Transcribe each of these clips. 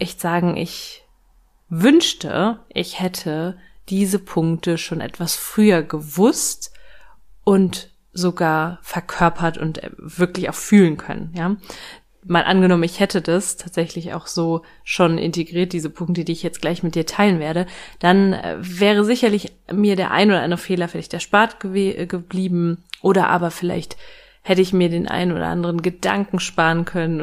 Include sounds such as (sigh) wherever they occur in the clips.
echt sagen, ich wünschte, ich hätte diese Punkte schon etwas früher gewusst und sogar verkörpert und wirklich auch fühlen können, ja. Mal angenommen, ich hätte das tatsächlich auch so schon integriert, diese Punkte, die ich jetzt gleich mit dir teilen werde, dann äh, wäre sicherlich mir der ein oder andere Fehler vielleicht erspart geblieben oder aber vielleicht hätte ich mir den ein oder anderen Gedanken sparen können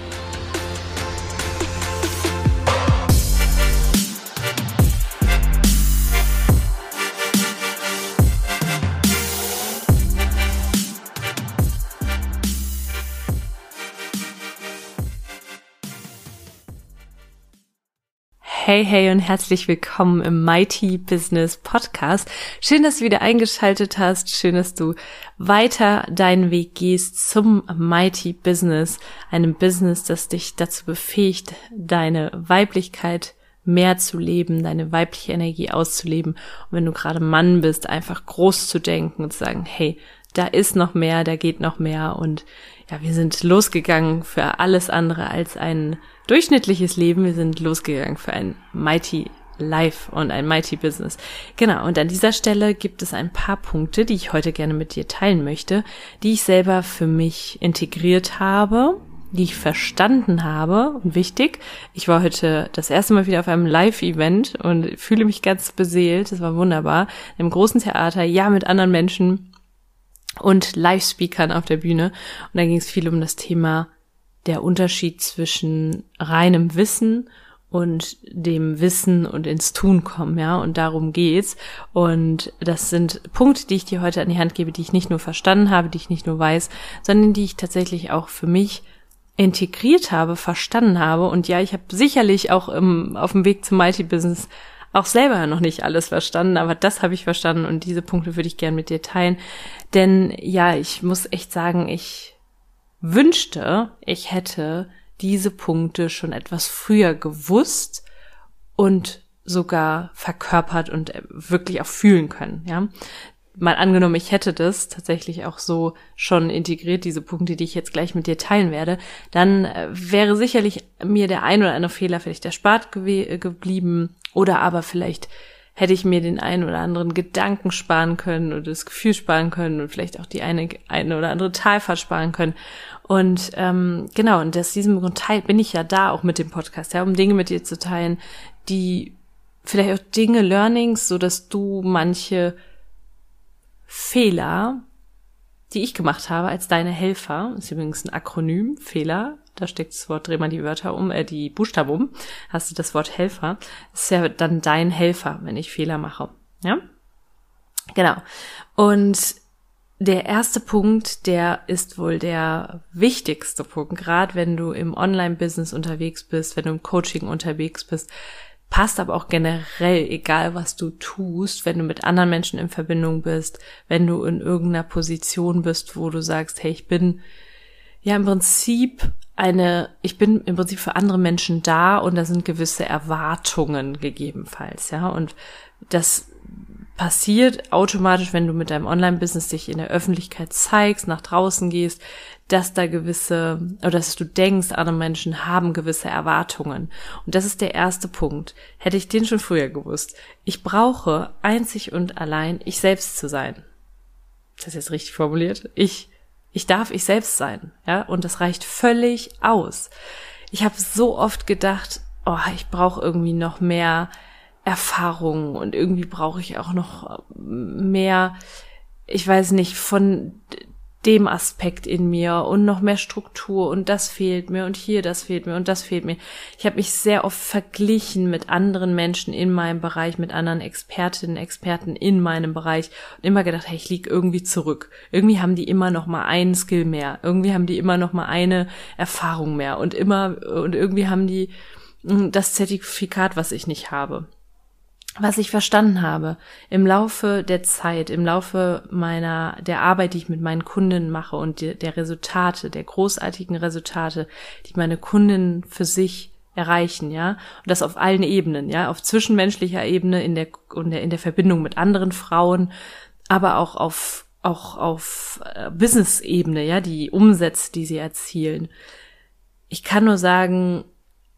Hey, hey und herzlich willkommen im Mighty Business Podcast. Schön, dass du wieder eingeschaltet hast. Schön, dass du weiter deinen Weg gehst zum Mighty Business. Einem Business, das dich dazu befähigt, deine Weiblichkeit mehr zu leben, deine weibliche Energie auszuleben. Und wenn du gerade Mann bist, einfach groß zu denken und zu sagen, hey, da ist noch mehr, da geht noch mehr und ja, wir sind losgegangen für alles andere als ein durchschnittliches Leben. Wir sind losgegangen für ein Mighty Life und ein Mighty Business. Genau, und an dieser Stelle gibt es ein paar Punkte, die ich heute gerne mit dir teilen möchte, die ich selber für mich integriert habe, die ich verstanden habe. Und wichtig, ich war heute das erste Mal wieder auf einem Live-Event und fühle mich ganz beseelt. Das war wunderbar. Im großen Theater, ja, mit anderen Menschen und Live-Speakern auf der Bühne. Und da ging es viel um das Thema der Unterschied zwischen reinem Wissen und dem Wissen und ins Tun kommen, ja, und darum geht's. Und das sind Punkte, die ich dir heute an die Hand gebe, die ich nicht nur verstanden habe, die ich nicht nur weiß, sondern die ich tatsächlich auch für mich integriert habe, verstanden habe. Und ja, ich habe sicherlich auch im, auf dem Weg zum Multi-Business auch selber noch nicht alles verstanden, aber das habe ich verstanden und diese Punkte würde ich gern mit dir teilen. Denn ja, ich muss echt sagen, ich wünschte, ich hätte diese Punkte schon etwas früher gewusst und sogar verkörpert und wirklich auch fühlen können, ja. Mal angenommen, ich hätte das tatsächlich auch so schon integriert, diese Punkte, die ich jetzt gleich mit dir teilen werde, dann äh, wäre sicherlich mir der ein oder andere Fehler vielleicht erspart geblieben oder aber vielleicht hätte ich mir den einen oder anderen Gedanken sparen können oder das Gefühl sparen können und vielleicht auch die eine, eine oder andere Talfahrt sparen können. Und ähm, genau, und aus diesem Grund teil, bin ich ja da auch mit dem Podcast, ja, um Dinge mit dir zu teilen, die vielleicht auch Dinge, Learnings, so dass du manche Fehler, die ich gemacht habe als deine Helfer, ist übrigens ein Akronym, Fehler, da steckt das Wort, dreh mal die Wörter um, äh, die Buchstaben um, hast du das Wort Helfer, ist ja dann dein Helfer, wenn ich Fehler mache. Ja? Genau. Und der erste Punkt, der ist wohl der wichtigste Punkt, gerade wenn du im Online-Business unterwegs bist, wenn du im Coaching unterwegs bist, passt aber auch generell, egal was du tust, wenn du mit anderen Menschen in Verbindung bist, wenn du in irgendeiner Position bist, wo du sagst, hey, ich bin ja im Prinzip eine, ich bin im Prinzip für andere Menschen da und da sind gewisse Erwartungen gegebenenfalls, ja. Und das passiert automatisch, wenn du mit deinem Online-Business dich in der Öffentlichkeit zeigst, nach draußen gehst, dass da gewisse, oder dass du denkst, andere Menschen haben gewisse Erwartungen. Und das ist der erste Punkt. Hätte ich den schon früher gewusst. Ich brauche einzig und allein ich selbst zu sein. Das ist jetzt richtig formuliert. Ich ich darf ich selbst sein, ja, und das reicht völlig aus. Ich habe so oft gedacht, oh, ich brauche irgendwie noch mehr Erfahrung und irgendwie brauche ich auch noch mehr, ich weiß nicht, von dem Aspekt in mir und noch mehr Struktur und das fehlt mir und hier das fehlt mir und das fehlt mir. Ich habe mich sehr oft verglichen mit anderen Menschen in meinem Bereich, mit anderen Expertinnen, Experten in meinem Bereich und immer gedacht, hey, ich lieg irgendwie zurück. Irgendwie haben die immer noch mal einen Skill mehr. Irgendwie haben die immer noch mal eine Erfahrung mehr und immer und irgendwie haben die hm, das Zertifikat, was ich nicht habe was ich verstanden habe im Laufe der Zeit, im Laufe meiner, der Arbeit, die ich mit meinen Kunden mache und die, der Resultate, der großartigen Resultate, die meine Kunden für sich erreichen, ja, und das auf allen Ebenen, ja, auf zwischenmenschlicher Ebene, in der, der, in der Verbindung mit anderen Frauen, aber auch auf, auch auf äh, Business-Ebene, ja, die Umsätze, die sie erzielen. Ich kann nur sagen,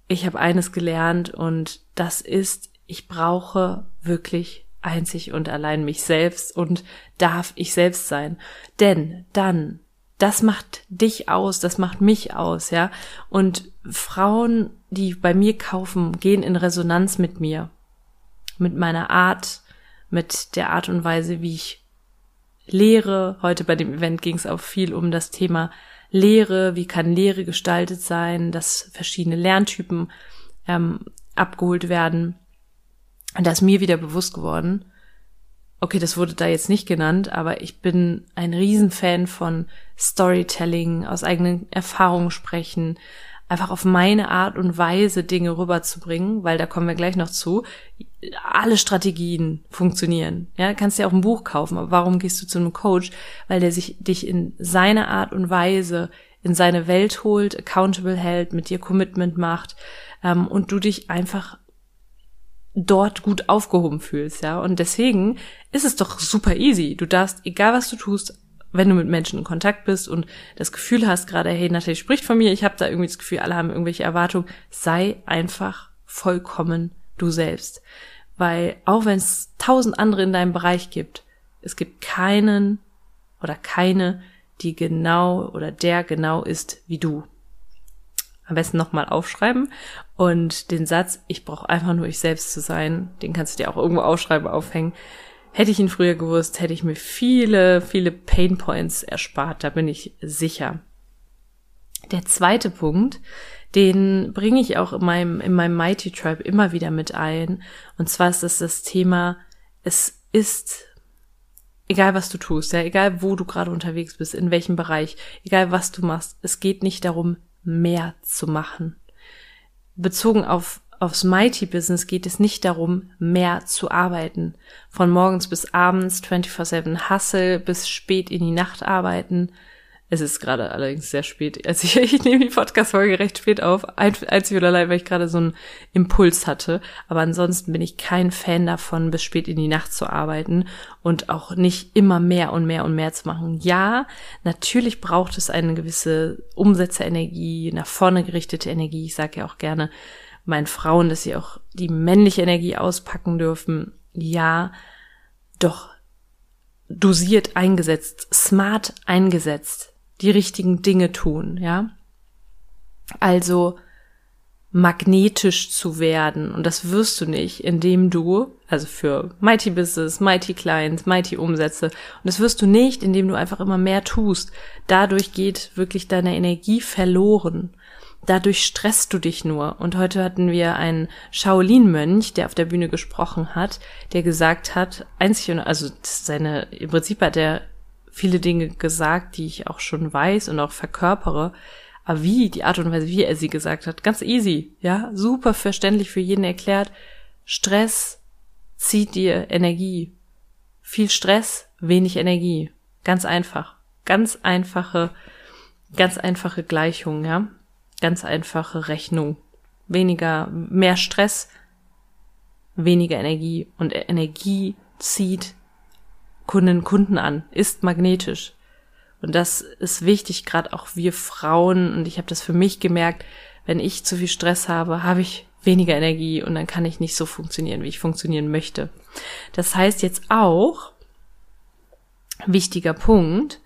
ich habe eines gelernt und das ist ich brauche wirklich einzig und allein mich selbst und darf ich selbst sein. Denn dann, das macht dich aus, das macht mich aus, ja. Und Frauen, die bei mir kaufen, gehen in Resonanz mit mir, mit meiner Art, mit der Art und Weise, wie ich lehre. Heute bei dem Event ging es auch viel um das Thema Lehre, wie kann Lehre gestaltet sein, dass verschiedene Lerntypen ähm, abgeholt werden. Und da ist mir wieder bewusst geworden, okay, das wurde da jetzt nicht genannt, aber ich bin ein Riesenfan von Storytelling, aus eigenen Erfahrungen sprechen, einfach auf meine Art und Weise Dinge rüberzubringen, weil da kommen wir gleich noch zu. Alle Strategien funktionieren. Ja, kannst dir auch ein Buch kaufen, aber warum gehst du zu einem Coach? Weil der sich dich in seine Art und Weise in seine Welt holt, accountable hält, mit dir Commitment macht ähm, und du dich einfach dort gut aufgehoben fühlst, ja. Und deswegen ist es doch super easy. Du darfst, egal was du tust, wenn du mit Menschen in Kontakt bist und das Gefühl hast gerade, hey, Natalie spricht von mir, ich habe da irgendwie das Gefühl, alle haben irgendwelche Erwartungen, sei einfach vollkommen du selbst. Weil auch wenn es tausend andere in deinem Bereich gibt, es gibt keinen oder keine, die genau oder der genau ist wie du am besten nochmal aufschreiben und den Satz, ich brauche einfach nur ich selbst zu sein, den kannst du dir auch irgendwo aufschreiben, aufhängen. Hätte ich ihn früher gewusst, hätte ich mir viele, viele Pain Points erspart, da bin ich sicher. Der zweite Punkt, den bringe ich auch in meinem, in meinem Mighty Tribe immer wieder mit ein. Und zwar ist das das Thema, es ist egal was du tust, ja, egal wo du gerade unterwegs bist, in welchem Bereich, egal was du machst, es geht nicht darum, mehr zu machen. Bezogen auf aufs Mighty Business geht es nicht darum, mehr zu arbeiten. Von morgens bis abends 24/7 Hustle bis spät in die Nacht arbeiten. Es ist gerade allerdings sehr spät. Also ich, (laughs) ich nehme die Podcast-Folge recht spät auf. Einzig oder allein, weil ich gerade so einen Impuls hatte. Aber ansonsten bin ich kein Fan davon, bis spät in die Nacht zu arbeiten und auch nicht immer mehr und mehr und mehr zu machen. Ja, natürlich braucht es eine gewisse Umsetzerenergie, nach vorne gerichtete Energie. Ich sage ja auch gerne meinen Frauen, dass sie auch die männliche Energie auspacken dürfen. Ja, doch dosiert eingesetzt, smart eingesetzt die richtigen Dinge tun, ja. Also magnetisch zu werden. Und das wirst du nicht, indem du, also für Mighty Business, Mighty Clients, Mighty Umsätze, und das wirst du nicht, indem du einfach immer mehr tust. Dadurch geht wirklich deine Energie verloren. Dadurch stresst du dich nur. Und heute hatten wir einen Shaolin-Mönch, der auf der Bühne gesprochen hat, der gesagt hat, einzig und, also seine, im Prinzip hat er viele Dinge gesagt, die ich auch schon weiß und auch verkörpere. Aber wie, die Art und Weise, wie er sie gesagt hat, ganz easy, ja, super verständlich für jeden erklärt. Stress zieht dir Energie. Viel Stress, wenig Energie. Ganz einfach. Ganz einfache, ganz einfache Gleichung, ja. Ganz einfache Rechnung. Weniger, mehr Stress, weniger Energie. Und Energie zieht Kunden Kunden an, ist magnetisch. Und das ist wichtig, gerade auch wir Frauen. Und ich habe das für mich gemerkt, wenn ich zu viel Stress habe, habe ich weniger Energie und dann kann ich nicht so funktionieren, wie ich funktionieren möchte. Das heißt jetzt auch, wichtiger Punkt,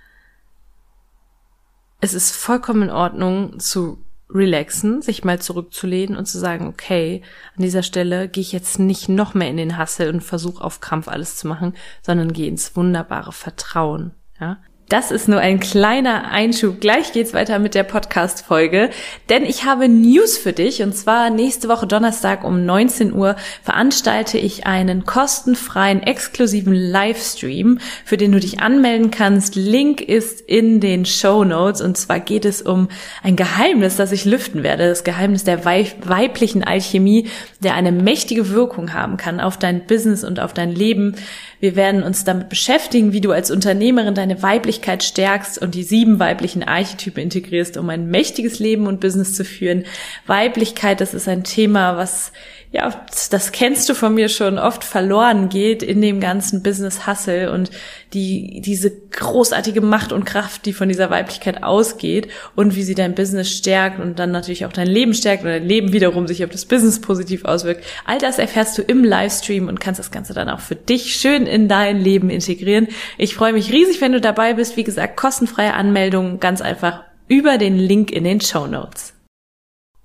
es ist vollkommen in Ordnung zu relaxen, sich mal zurückzulehnen und zu sagen, okay, an dieser Stelle gehe ich jetzt nicht noch mehr in den Hassel und versuche auf Krampf alles zu machen, sondern gehe ins wunderbare Vertrauen. Ja? Das ist nur ein kleiner Einschub. Gleich geht's weiter mit der Podcast-Folge, denn ich habe News für dich und zwar nächste Woche Donnerstag um 19 Uhr veranstalte ich einen kostenfreien, exklusiven Livestream, für den du dich anmelden kannst. Link ist in den Show Notes und zwar geht es um ein Geheimnis, das ich lüften werde. Das Geheimnis der weiblichen Alchemie, der eine mächtige Wirkung haben kann auf dein Business und auf dein Leben. Wir werden uns damit beschäftigen, wie du als Unternehmerin deine Weiblichkeit stärkst und die sieben weiblichen Archetypen integrierst, um ein mächtiges Leben und Business zu führen. Weiblichkeit, das ist ein Thema, was ja, das kennst du von mir schon oft verloren geht in dem ganzen Business Hustle und die, diese großartige Macht und Kraft, die von dieser Weiblichkeit ausgeht und wie sie dein Business stärkt und dann natürlich auch dein Leben stärkt und dein Leben wiederum sich auf das Business positiv auswirkt. All das erfährst du im Livestream und kannst das Ganze dann auch für dich schön in dein Leben integrieren. Ich freue mich riesig, wenn du dabei bist. Wie gesagt, kostenfreie Anmeldung, ganz einfach über den Link in den Show Notes.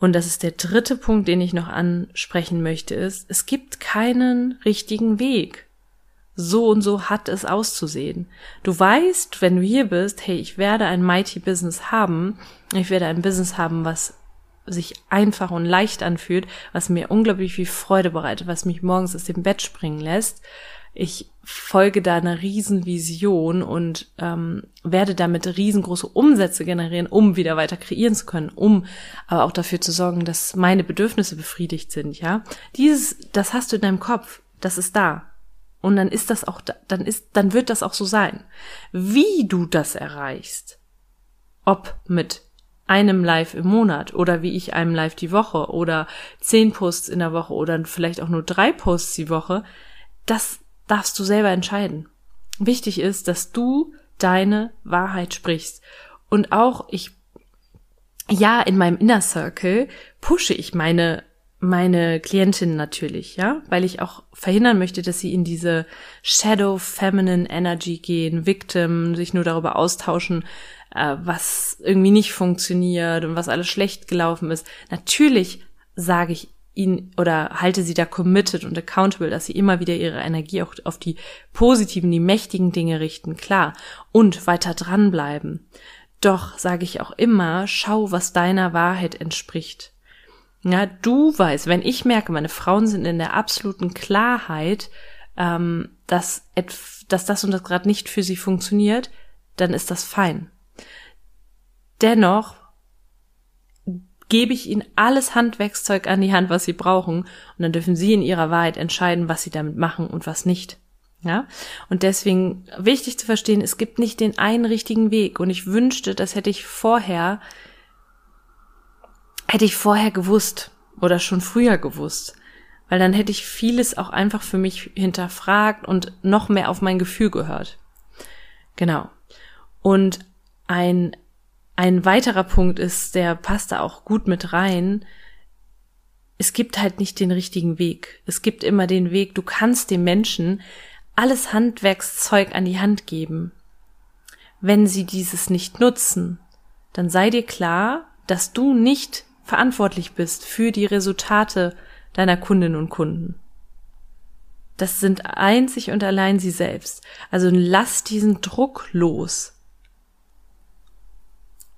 Und das ist der dritte Punkt, den ich noch ansprechen möchte, ist, es gibt keinen richtigen Weg. So und so hat es auszusehen. Du weißt, wenn du hier bist, hey, ich werde ein Mighty Business haben, ich werde ein Business haben, was sich einfach und leicht anfühlt, was mir unglaublich viel Freude bereitet, was mich morgens aus dem Bett springen lässt, ich folge da einer Riesenvision und ähm, werde damit riesengroße Umsätze generieren, um wieder weiter kreieren zu können, um aber auch dafür zu sorgen, dass meine Bedürfnisse befriedigt sind, ja. Dieses, das hast du in deinem Kopf, das ist da. Und dann ist das auch, dann ist, dann wird das auch so sein. Wie du das erreichst, ob mit einem Live im Monat oder wie ich einem Live die Woche oder zehn Posts in der Woche oder vielleicht auch nur drei Posts die Woche, das darfst du selber entscheiden. Wichtig ist, dass du deine Wahrheit sprichst. Und auch ich, ja, in meinem Inner Circle pushe ich meine meine Klientin natürlich, ja, weil ich auch verhindern möchte, dass sie in diese Shadow Feminine Energy gehen, Victim, sich nur darüber austauschen, äh, was irgendwie nicht funktioniert und was alles schlecht gelaufen ist. Natürlich sage ich ihn oder halte sie da committed und accountable, dass sie immer wieder ihre Energie auch auf die positiven, die mächtigen Dinge richten, klar, und weiter dranbleiben. Doch sage ich auch immer, schau, was deiner Wahrheit entspricht. Ja, du weißt, wenn ich merke, meine Frauen sind in der absoluten Klarheit, ähm, dass, dass das und das gerade nicht für sie funktioniert, dann ist das fein. Dennoch gebe ich ihnen alles Handwerkszeug an die Hand, was sie brauchen, und dann dürfen sie in ihrer Wahrheit entscheiden, was sie damit machen und was nicht. Ja, und deswegen wichtig zu verstehen, es gibt nicht den einen richtigen Weg. Und ich wünschte, das hätte ich vorher, hätte ich vorher gewusst oder schon früher gewusst. Weil dann hätte ich vieles auch einfach für mich hinterfragt und noch mehr auf mein Gefühl gehört. Genau. Und ein ein weiterer Punkt ist, der passt da auch gut mit rein. Es gibt halt nicht den richtigen Weg. Es gibt immer den Weg, du kannst dem Menschen alles Handwerkszeug an die Hand geben. Wenn sie dieses nicht nutzen, dann sei dir klar, dass du nicht verantwortlich bist für die Resultate deiner Kundinnen und Kunden. Das sind einzig und allein sie selbst. Also lass diesen Druck los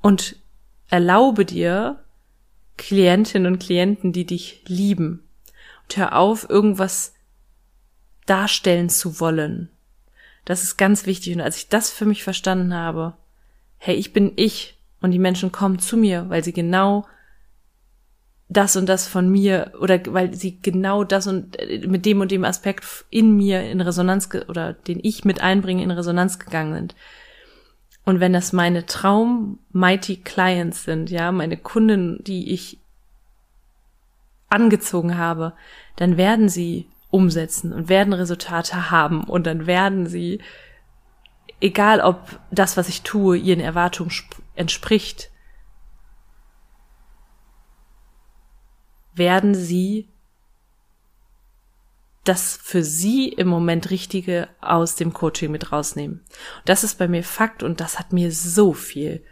und erlaube dir Klientinnen und Klienten, die dich lieben. Und hör auf, irgendwas darstellen zu wollen. Das ist ganz wichtig. Und als ich das für mich verstanden habe, hey, ich bin ich und die Menschen kommen zu mir, weil sie genau das und das von mir oder weil sie genau das und äh, mit dem und dem Aspekt in mir in Resonanz oder den ich mit einbringe in Resonanz gegangen sind. Und wenn das meine Traum Mighty Clients sind, ja, meine Kunden, die ich angezogen habe, dann werden sie umsetzen und werden Resultate haben. Und dann werden sie, egal ob das, was ich tue, ihren Erwartungen entspricht, werden sie das für sie im Moment Richtige aus dem Coaching mit rausnehmen. Das ist bei mir Fakt und das hat mir so viel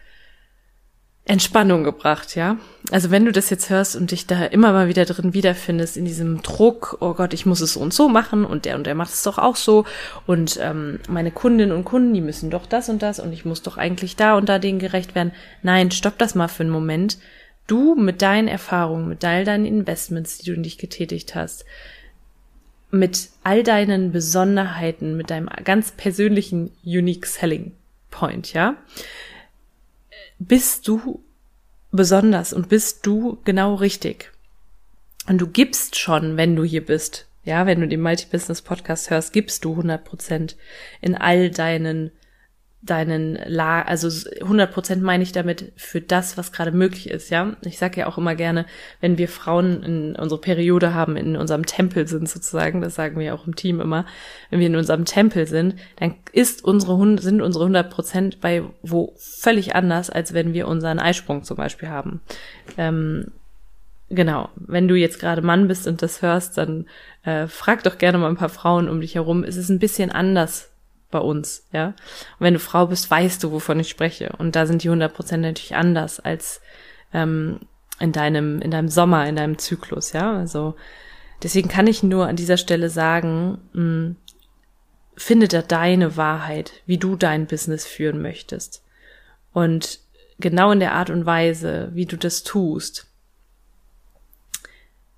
Entspannung gebracht, ja. Also wenn du das jetzt hörst und dich da immer mal wieder drin wiederfindest, in diesem Druck, oh Gott, ich muss es so und so machen und der und der macht es doch auch so und ähm, meine Kundinnen und Kunden, die müssen doch das und das und ich muss doch eigentlich da und da denen gerecht werden. Nein, stopp das mal für einen Moment. Du mit deinen Erfahrungen, mit all deinen Investments, die du in dich getätigt hast, mit all deinen Besonderheiten, mit deinem ganz persönlichen Unique Selling Point, ja, bist du besonders und bist du genau richtig. Und du gibst schon, wenn du hier bist. Ja, wenn du den Multi-Business Podcast hörst, gibst du 100 Prozent in all deinen deinen La also 100 Prozent meine ich damit für das, was gerade möglich ist, ja. Ich sage ja auch immer gerne, wenn wir Frauen in unsere Periode haben, in unserem Tempel sind sozusagen, das sagen wir auch im Team immer, wenn wir in unserem Tempel sind, dann ist unsere sind unsere 100 Prozent bei wo völlig anders, als wenn wir unseren Eisprung zum Beispiel haben. Ähm, genau, wenn du jetzt gerade Mann bist und das hörst, dann äh, frag doch gerne mal ein paar Frauen um dich herum. Es ist ein bisschen anders bei uns, ja. Und wenn du Frau bist, weißt du, wovon ich spreche. Und da sind die 100 Prozent natürlich anders als ähm, in deinem, in deinem Sommer, in deinem Zyklus, ja. Also deswegen kann ich nur an dieser Stelle sagen, mh, hm, finde da deine Wahrheit, wie du dein Business führen möchtest. Und genau in der Art und Weise, wie du das tust,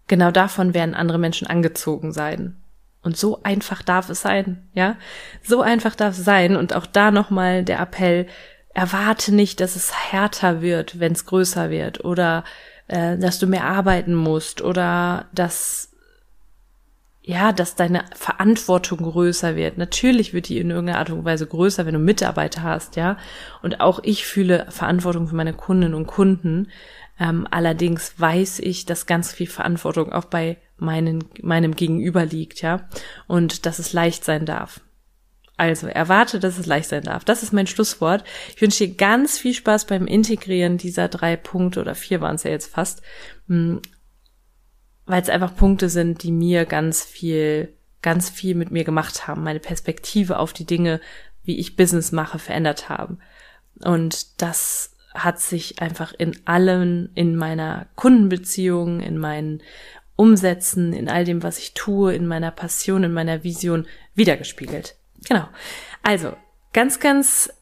genau davon werden andere Menschen angezogen sein. Und so einfach darf es sein, ja? So einfach darf es sein. Und auch da nochmal der Appell, erwarte nicht, dass es härter wird, wenn es größer wird oder äh, dass du mehr arbeiten musst oder dass ja, dass deine Verantwortung größer wird. Natürlich wird die in irgendeiner Art und Weise größer, wenn du Mitarbeiter hast, ja. Und auch ich fühle Verantwortung für meine Kundinnen und Kunden. Ähm, allerdings weiß ich, dass ganz viel Verantwortung auch bei meinen, meinem Gegenüber liegt, ja, und dass es leicht sein darf. Also erwarte, dass es leicht sein darf. Das ist mein Schlusswort. Ich wünsche dir ganz viel Spaß beim Integrieren dieser drei Punkte oder vier waren es ja jetzt fast, hm, weil es einfach Punkte sind, die mir ganz viel, ganz viel mit mir gemacht haben, meine Perspektive auf die Dinge, wie ich Business mache, verändert haben. Und das hat sich einfach in allen, in meiner Kundenbeziehung, in meinen Umsetzen, in all dem, was ich tue, in meiner Passion, in meiner Vision wiedergespiegelt. Genau. Also, ganz, ganz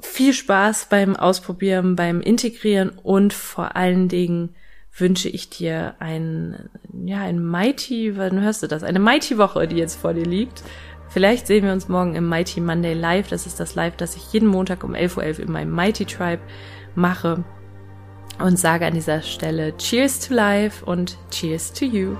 viel Spaß beim Ausprobieren, beim Integrieren und vor allen Dingen wünsche ich dir ein, ja, ein Mighty, wann hörst du das? Eine Mighty Woche, die jetzt vor dir liegt. Vielleicht sehen wir uns morgen im Mighty Monday Live. Das ist das Live, das ich jeden Montag um 11.11 Uhr .11 in meinem Mighty Tribe mache und sage an dieser Stelle Cheers to Life und Cheers to You.